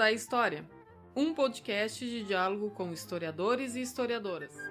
da História, um podcast de diálogo com historiadores e historiadoras.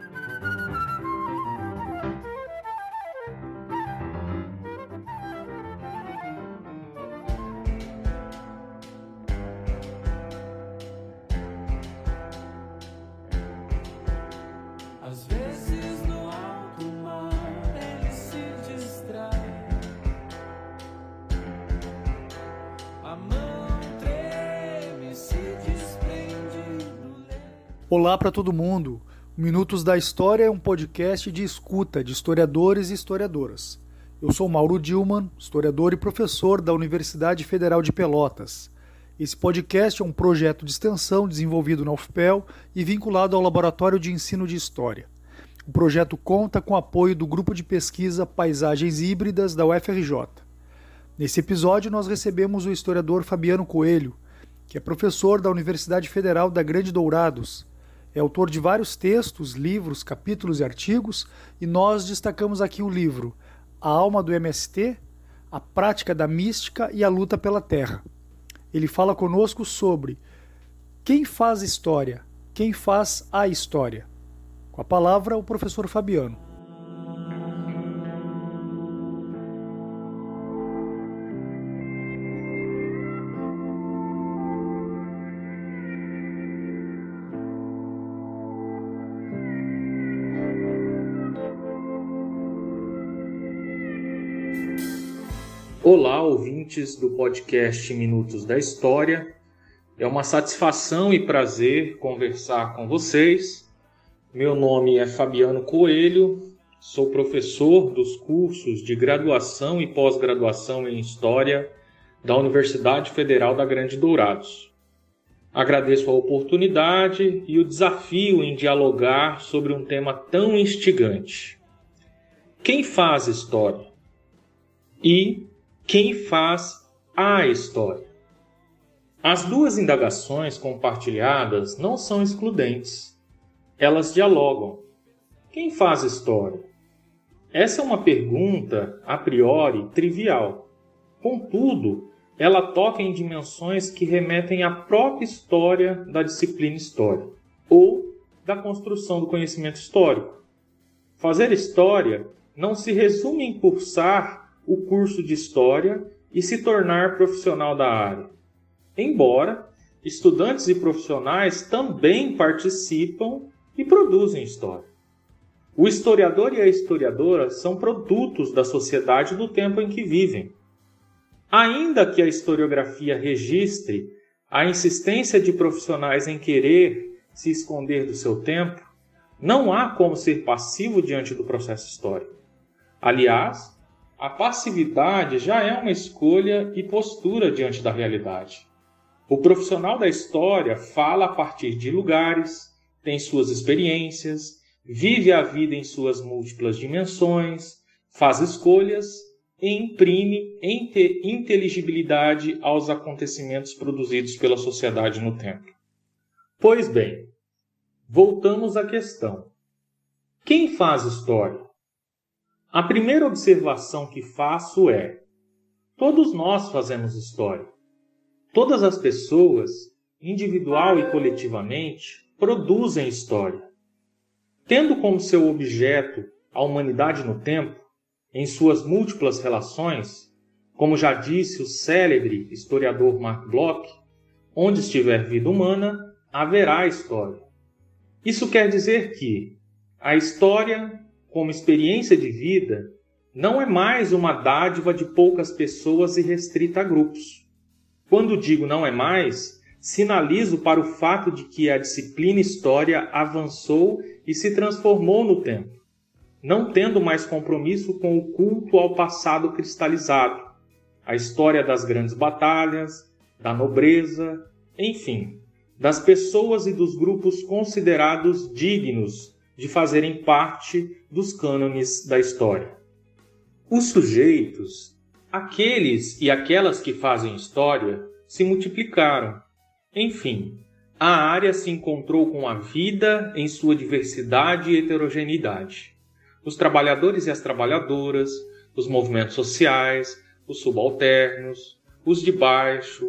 Olá para todo mundo. Minutos da História é um podcast de escuta de historiadores e historiadoras. Eu sou Mauro Dilman, historiador e professor da Universidade Federal de Pelotas. Esse podcast é um projeto de extensão desenvolvido na UFPEL e vinculado ao Laboratório de Ensino de História. O projeto conta com apoio do grupo de pesquisa Paisagens Híbridas da UFRJ. Nesse episódio, nós recebemos o historiador Fabiano Coelho, que é professor da Universidade Federal da Grande Dourados. É autor de vários textos, livros, capítulos e artigos, e nós destacamos aqui o livro A Alma do MST, A Prática da Mística e a Luta pela Terra. Ele fala conosco sobre quem faz história, quem faz a história. Com a palavra, o professor Fabiano. Olá, ouvintes do podcast Minutos da História. É uma satisfação e prazer conversar com vocês. Meu nome é Fabiano Coelho, sou professor dos cursos de graduação e pós-graduação em História da Universidade Federal da Grande Dourados. Agradeço a oportunidade e o desafio em dialogar sobre um tema tão instigante. Quem faz história? E quem faz a história. As duas indagações compartilhadas não são excludentes. Elas dialogam. Quem faz história? Essa é uma pergunta, a priori, trivial. Contudo, ela toca em dimensões que remetem à própria história da disciplina história, ou da construção do conhecimento histórico. Fazer história não se resume em cursar o curso de História e se tornar profissional da área. Embora estudantes e profissionais também participam e produzem história. O historiador e a historiadora são produtos da sociedade do tempo em que vivem. Ainda que a historiografia registre a insistência de profissionais em querer se esconder do seu tempo, não há como ser passivo diante do processo histórico. Aliás, a passividade já é uma escolha e postura diante da realidade. O profissional da história fala a partir de lugares, tem suas experiências, vive a vida em suas múltiplas dimensões, faz escolhas e imprime inteligibilidade aos acontecimentos produzidos pela sociedade no tempo. Pois bem, voltamos à questão. Quem faz história? A primeira observação que faço é: todos nós fazemos história. Todas as pessoas, individual e coletivamente, produzem história. Tendo como seu objeto a humanidade no tempo, em suas múltiplas relações, como já disse o célebre historiador Mark Bloch, onde estiver vida humana, haverá história. Isso quer dizer que a história como experiência de vida não é mais uma dádiva de poucas pessoas e restrita a grupos. Quando digo não é mais, sinalizo para o fato de que a disciplina História avançou e se transformou no tempo, não tendo mais compromisso com o culto ao passado cristalizado, a história das grandes batalhas, da nobreza, enfim, das pessoas e dos grupos considerados dignos de fazerem parte dos cânones da história. Os sujeitos, aqueles e aquelas que fazem história, se multiplicaram. Enfim, a área se encontrou com a vida em sua diversidade e heterogeneidade. Os trabalhadores e as trabalhadoras, os movimentos sociais, os subalternos, os de baixo,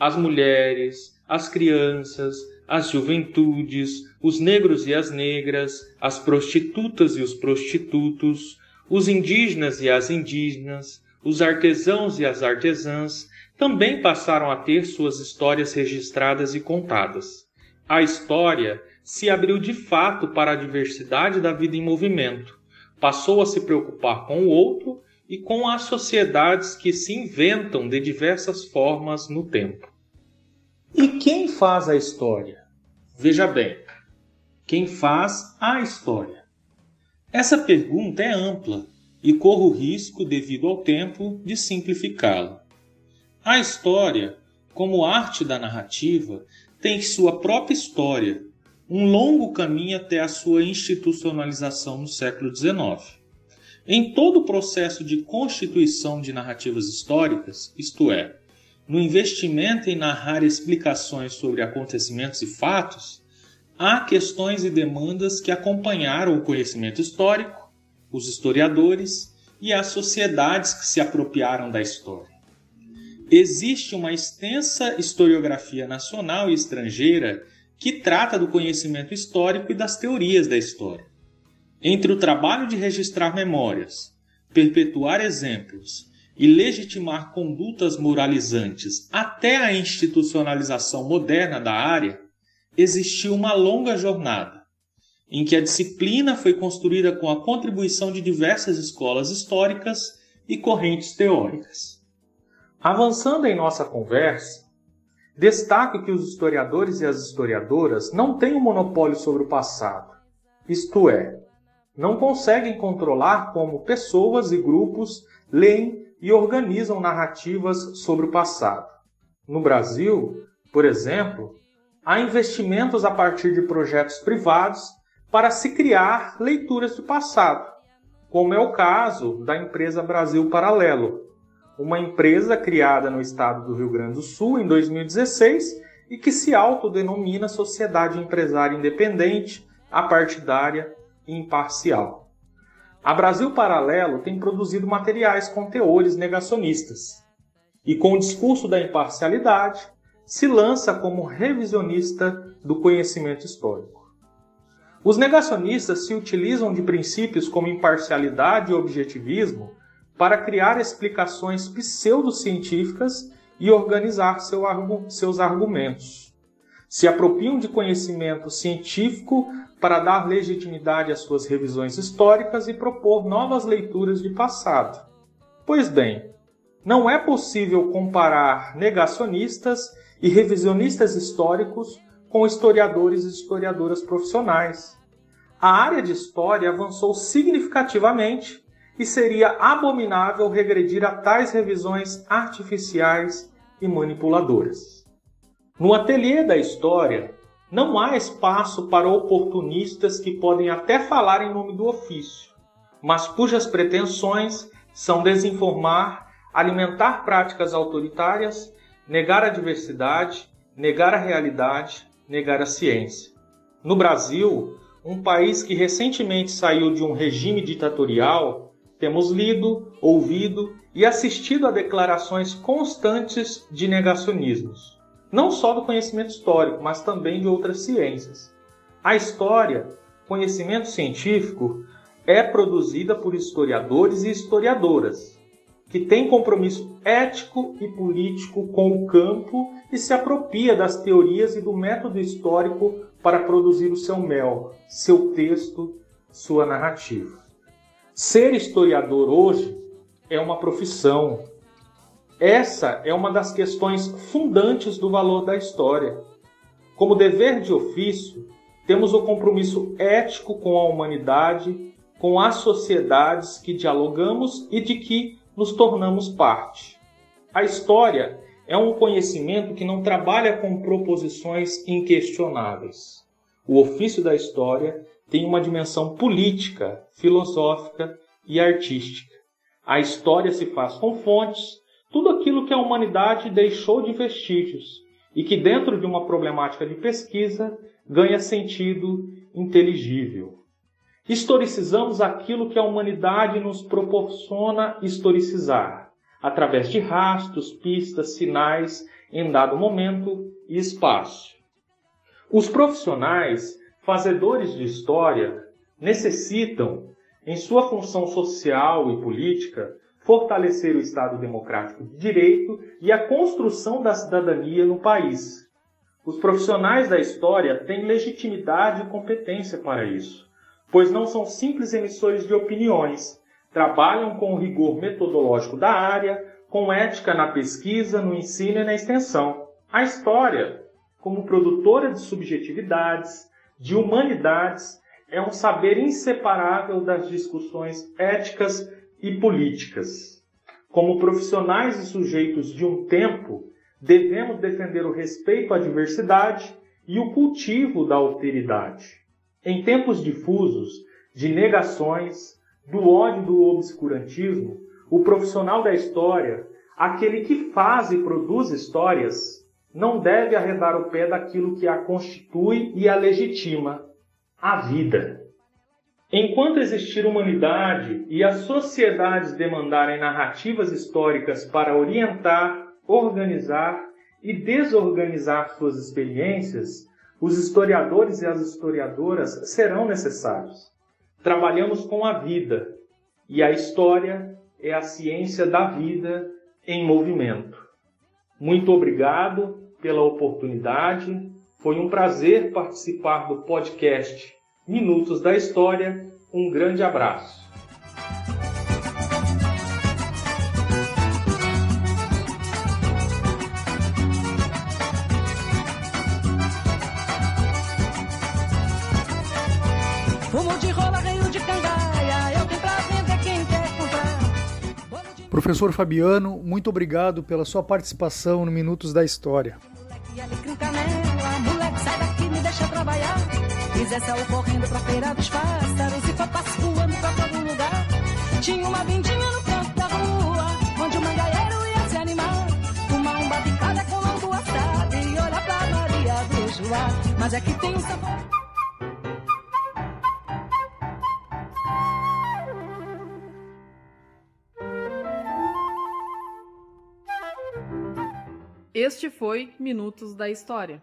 as mulheres, as crianças, as juventudes, os negros e as negras, as prostitutas e os prostitutos, os indígenas e as indígenas, os artesãos e as artesãs, também passaram a ter suas histórias registradas e contadas. A história se abriu de fato para a diversidade da vida em movimento, passou a se preocupar com o outro e com as sociedades que se inventam de diversas formas no tempo. E quem faz a história? Veja bem, quem faz a história? Essa pergunta é ampla e corro o risco, devido ao tempo, de simplificá-la. A história, como arte da narrativa, tem sua própria história, um longo caminho até a sua institucionalização no século XIX. Em todo o processo de constituição de narrativas históricas, isto é, no investimento em narrar explicações sobre acontecimentos e fatos, há questões e demandas que acompanharam o conhecimento histórico, os historiadores e as sociedades que se apropriaram da história. Existe uma extensa historiografia nacional e estrangeira que trata do conhecimento histórico e das teorias da história. Entre o trabalho de registrar memórias, perpetuar exemplos e legitimar condutas moralizantes até a institucionalização moderna da área, existiu uma longa jornada, em que a disciplina foi construída com a contribuição de diversas escolas históricas e correntes teóricas. Avançando em nossa conversa, destaco que os historiadores e as historiadoras não têm um monopólio sobre o passado, isto é, não conseguem controlar como pessoas e grupos leem e organizam narrativas sobre o passado. No Brasil, por exemplo, há investimentos a partir de projetos privados para se criar leituras do passado, como é o caso da empresa Brasil Paralelo, uma empresa criada no estado do Rio Grande do Sul em 2016 e que se autodenomina Sociedade Empresária Independente, apartidária e imparcial. A Brasil Paralelo tem produzido materiais com teores negacionistas e, com o discurso da imparcialidade, se lança como revisionista do conhecimento histórico. Os negacionistas se utilizam de princípios como imparcialidade e objetivismo para criar explicações pseudocientíficas e organizar seu, seus argumentos. Se apropriam de conhecimento científico para dar legitimidade às suas revisões históricas e propor novas leituras de passado. Pois bem, não é possível comparar negacionistas e revisionistas históricos com historiadores e historiadoras profissionais. A área de história avançou significativamente e seria abominável regredir a tais revisões artificiais e manipuladoras. No ateliê da história, não há espaço para oportunistas que podem até falar em nome do ofício, mas cujas pretensões são desinformar, alimentar práticas autoritárias, negar a diversidade, negar a realidade, negar a ciência. No Brasil, um país que recentemente saiu de um regime ditatorial, temos lido, ouvido e assistido a declarações constantes de negacionismos não só do conhecimento histórico, mas também de outras ciências. A história, conhecimento científico, é produzida por historiadores e historiadoras, que têm compromisso ético e político com o campo e se apropria das teorias e do método histórico para produzir o seu mel, seu texto, sua narrativa. Ser historiador hoje é uma profissão, essa é uma das questões fundantes do valor da história. Como dever de ofício, temos o compromisso ético com a humanidade, com as sociedades que dialogamos e de que nos tornamos parte. A história é um conhecimento que não trabalha com proposições inquestionáveis. O ofício da história tem uma dimensão política, filosófica e artística. A história se faz com fontes, tudo aquilo que a humanidade deixou de vestígios e que, dentro de uma problemática de pesquisa, ganha sentido inteligível. Historicizamos aquilo que a humanidade nos proporciona historicizar, através de rastros, pistas, sinais em dado momento e espaço. Os profissionais, fazedores de história, necessitam, em sua função social e política, fortalecer o Estado democrático de direito e a construção da cidadania no país. Os profissionais da história têm legitimidade e competência para isso, pois não são simples emissores de opiniões, trabalham com o rigor metodológico da área, com ética na pesquisa, no ensino e na extensão. A história, como produtora de subjetividades, de humanidades, é um saber inseparável das discussões éticas e políticas. Como profissionais e sujeitos de um tempo, devemos defender o respeito à diversidade e o cultivo da alteridade. Em tempos difusos de negações, do ódio do obscurantismo, o profissional da história, aquele que faz e produz histórias, não deve arredar o pé daquilo que a constitui e a legitima, a vida. Enquanto existir humanidade e as sociedades demandarem narrativas históricas para orientar, organizar e desorganizar suas experiências, os historiadores e as historiadoras serão necessários. Trabalhamos com a vida e a história é a ciência da vida em movimento. Muito obrigado pela oportunidade. Foi um prazer participar do podcast Minutos da História. Um grande abraço. Fumo de rola, reio de cangaia, eu tenho pra vender quem quer comprar. Bolo de Professor Fabiano, muito obrigado pela sua participação no Minutos da História. moleque, alecrim canela, moleque, sai daqui, me deixa trabalhar. Quiser sair correndo pra feira dos pássaros e foi pascoando pra todo lugar. Tinha uma vindinha no canto da rua, onde o mangaeiro ia se animar. Uma umba picada com lambu assado e olhar pra Maria do Joá. Mas é que tem um sabor... Este foi Minutos da História,